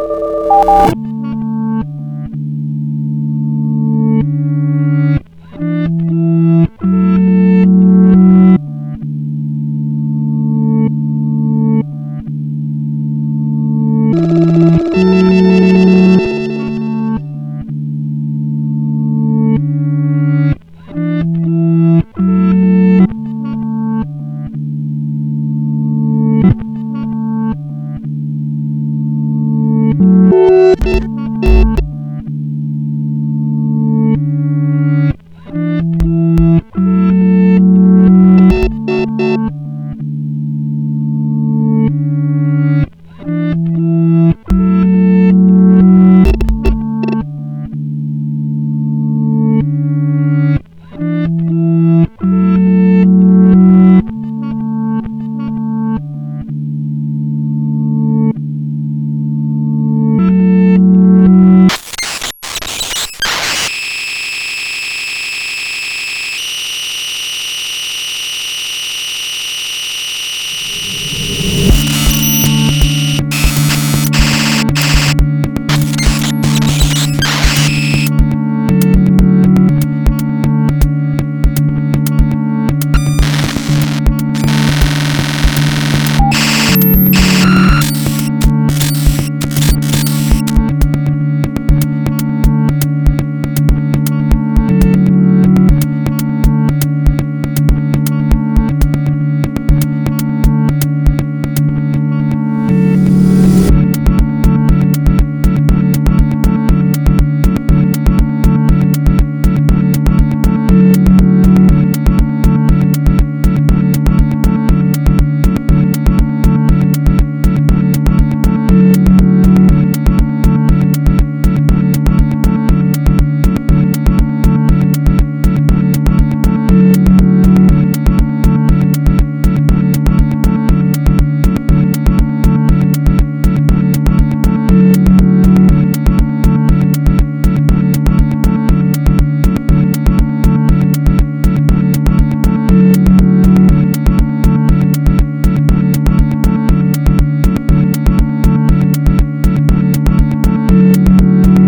you